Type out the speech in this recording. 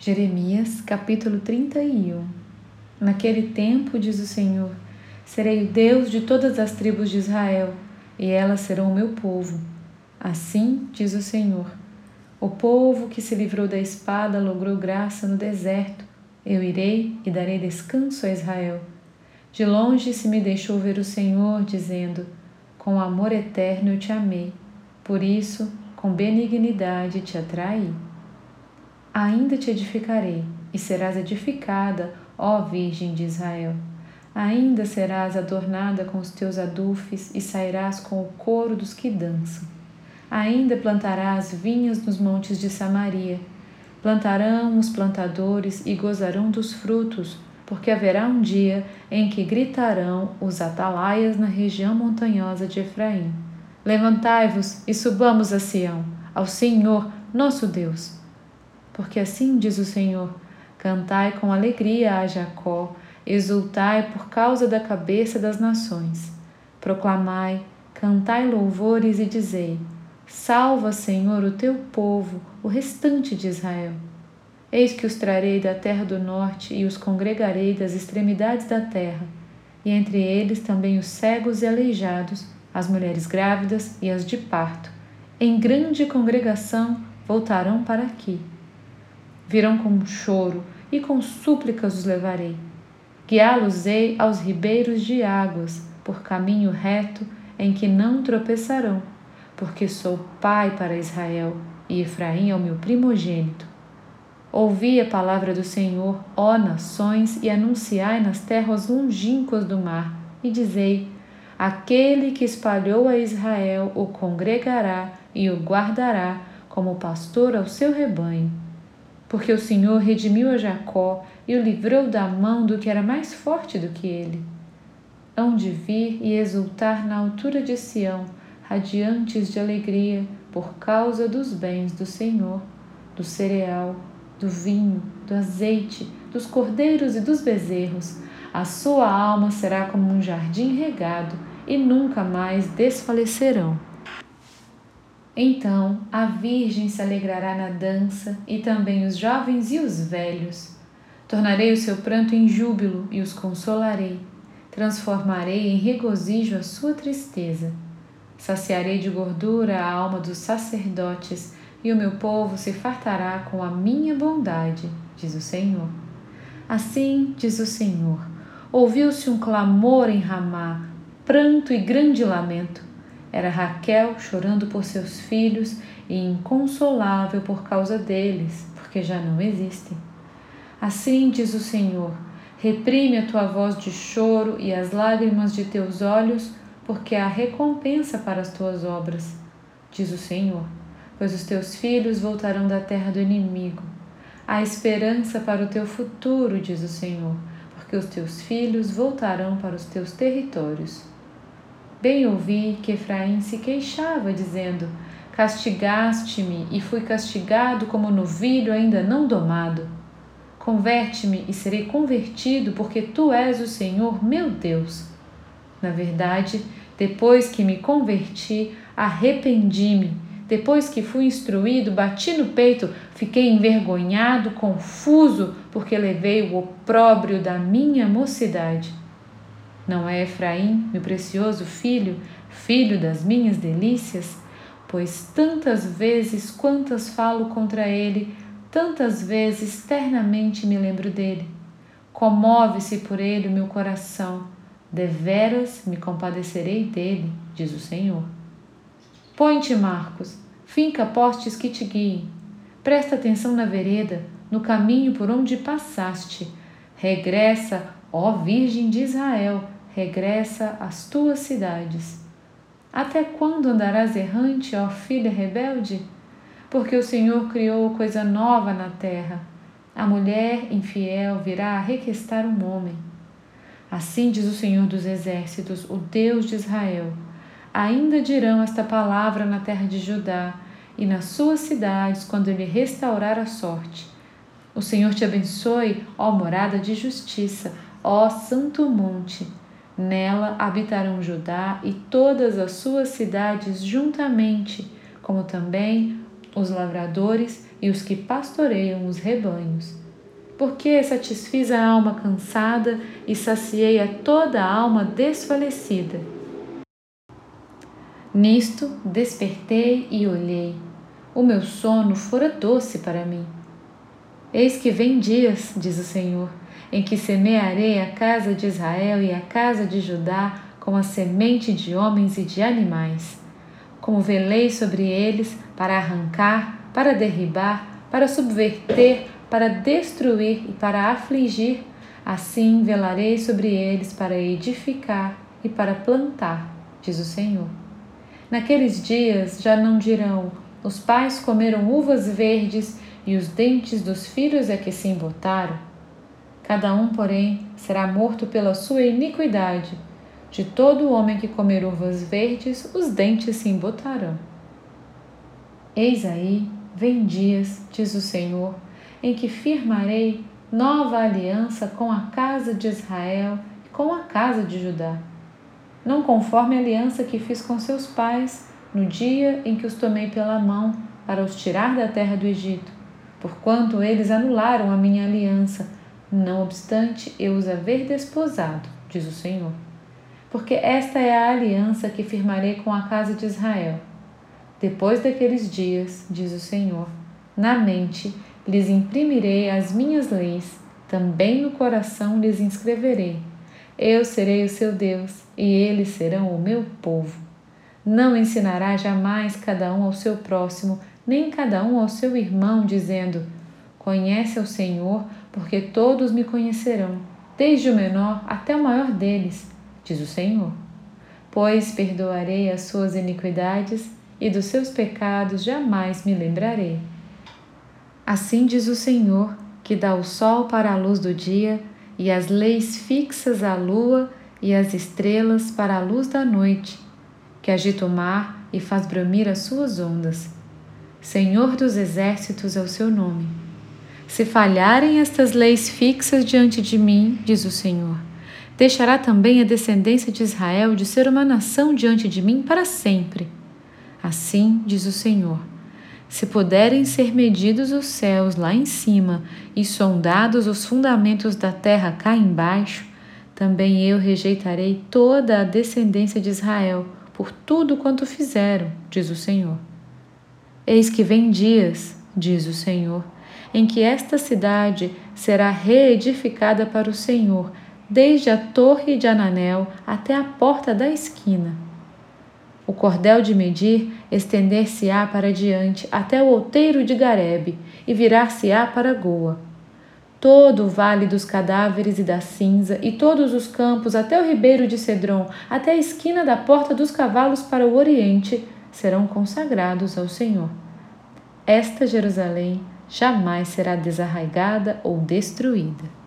Jeremias capítulo 31 Naquele tempo, diz o Senhor, serei o Deus de todas as tribos de Israel, e elas serão o meu povo. Assim, diz o Senhor, o povo que se livrou da espada logrou graça no deserto. Eu irei e darei descanso a Israel. De longe se me deixou ver o Senhor, dizendo: Com amor eterno eu te amei, por isso, com benignidade te atraí ainda te edificarei, e serás edificada, ó Virgem de Israel. Ainda serás adornada com os teus adufes e sairás com o coro dos que dançam. Ainda plantarás vinhas nos montes de Samaria. Plantarão os plantadores e gozarão dos frutos, porque haverá um dia em que gritarão os atalaias na região montanhosa de Efraim. Levantai-vos e subamos a Sião, ao Senhor, nosso Deus porque assim diz o Senhor: Cantai com alegria a Jacó, exultai por causa da cabeça das nações. Proclamai, cantai louvores e dizei: Salva, Senhor, o teu povo, o restante de Israel. Eis que os trarei da terra do norte e os congregarei das extremidades da terra, e entre eles também os cegos e aleijados, as mulheres grávidas e as de parto. Em grande congregação voltarão para aqui virão com choro e com súplicas os levarei. Guiá-los-ei aos ribeiros de águas, por caminho reto em que não tropeçarão, porque sou pai para Israel e Efraim é o meu primogênito. Ouvi a palavra do Senhor, ó nações, e anunciai nas terras longínquas do mar, e dizei: Aquele que espalhou a Israel o congregará e o guardará como pastor ao seu rebanho porque o Senhor redimiu a Jacó e o livrou da mão do que era mais forte do que ele. Hão de vir e exultar na altura de Sião, radiantes de alegria, por causa dos bens do Senhor, do cereal, do vinho, do azeite, dos cordeiros e dos bezerros. A sua alma será como um jardim regado e nunca mais desfalecerão. Então a Virgem se alegrará na dança, e também os jovens e os velhos. Tornarei o seu pranto em júbilo e os consolarei. Transformarei em regozijo a sua tristeza. Saciarei de gordura a alma dos sacerdotes, e o meu povo se fartará com a minha bondade, diz o Senhor. Assim diz o Senhor: ouviu-se um clamor em Ramá, pranto e grande lamento era Raquel chorando por seus filhos e inconsolável por causa deles, porque já não existem. Assim diz o Senhor: reprime a tua voz de choro e as lágrimas de teus olhos, porque há recompensa para as tuas obras, diz o Senhor. Pois os teus filhos voltarão da terra do inimigo. Há esperança para o teu futuro, diz o Senhor, porque os teus filhos voltarão para os teus territórios. Bem ouvi que Efraim se queixava, dizendo: Castigaste-me e fui castigado como novilho ainda não domado. Converte-me e serei convertido, porque tu és o Senhor meu Deus. Na verdade, depois que me converti, arrependi-me. Depois que fui instruído, bati no peito, fiquei envergonhado, confuso, porque levei o opróbrio da minha mocidade. Não é Efraim, meu precioso filho, filho das minhas delícias? Pois tantas vezes quantas falo contra ele, tantas vezes ternamente me lembro dele. Comove-se por ele o meu coração, deveras me compadecerei dele, diz o Senhor. Põe-te, Marcos, finca postes que te guiem. Presta atenção na vereda, no caminho por onde passaste. Regressa, ó Virgem de Israel, regressa às tuas cidades. Até quando andarás errante, ó filha rebelde? Porque o Senhor criou coisa nova na terra. A mulher infiel virá a requestar um homem. Assim diz o Senhor dos Exércitos, o Deus de Israel. Ainda dirão esta palavra na terra de Judá e nas suas cidades, quando ele restaurar a sorte. O Senhor te abençoe, ó morada de justiça, ó santo monte. Nela habitarão Judá e todas as suas cidades juntamente, como também os lavradores e os que pastoreiam os rebanhos. Porque satisfiz a alma cansada e saciei a toda a alma desfalecida. Nisto despertei e olhei. O meu sono fora doce para mim. Eis que vem dias, diz o Senhor, em que semearei a casa de Israel e a casa de Judá com a semente de homens e de animais. Como velei sobre eles para arrancar, para derribar, para subverter, para destruir e para afligir, assim velarei sobre eles para edificar e para plantar, diz o Senhor. Naqueles dias já não dirão: os pais comeram uvas verdes e os dentes dos filhos é que se embotaram. Cada um, porém, será morto pela sua iniquidade. De todo homem que comer uvas verdes, os dentes se embotarão. Eis aí, vem dias, diz o Senhor, em que firmarei nova aliança com a casa de Israel e com a casa de Judá. Não conforme a aliança que fiz com seus pais no dia em que os tomei pela mão para os tirar da terra do Egito, porquanto eles anularam a minha aliança, não obstante eu os haver desposado, diz o Senhor. Porque esta é a aliança que firmarei com a casa de Israel. Depois daqueles dias, diz o Senhor, na mente lhes imprimirei as minhas leis, também no coração lhes inscreverei. Eu serei o seu Deus e eles serão o meu povo. Não ensinará jamais cada um ao seu próximo nem cada um ao seu irmão, dizendo: Conhece ao Senhor, porque todos me conhecerão, desde o menor até o maior deles, diz o Senhor. Pois perdoarei as suas iniquidades e dos seus pecados jamais me lembrarei. Assim diz o Senhor, que dá o sol para a luz do dia e as leis fixas à lua e as estrelas para a luz da noite, que agita o mar e faz bramir as suas ondas Senhor dos exércitos é o seu nome. Se falharem estas leis fixas diante de mim, diz o Senhor, deixará também a descendência de Israel de ser uma nação diante de mim para sempre. Assim diz o Senhor: se puderem ser medidos os céus lá em cima e sondados os fundamentos da terra cá embaixo, também eu rejeitarei toda a descendência de Israel por tudo quanto fizeram, diz o Senhor. Eis que vem dias, diz o Senhor, em que esta cidade será reedificada para o Senhor, desde a torre de Ananel até a porta da esquina. O cordel de medir estender-se-á para diante até o outeiro de Garebe e virar-se-á para Goa. Todo o vale dos cadáveres e da cinza, e todos os campos até o ribeiro de Cedron, até a esquina da porta dos cavalos para o oriente, serão consagrados ao Senhor. Esta Jerusalém jamais será desarraigada ou destruída.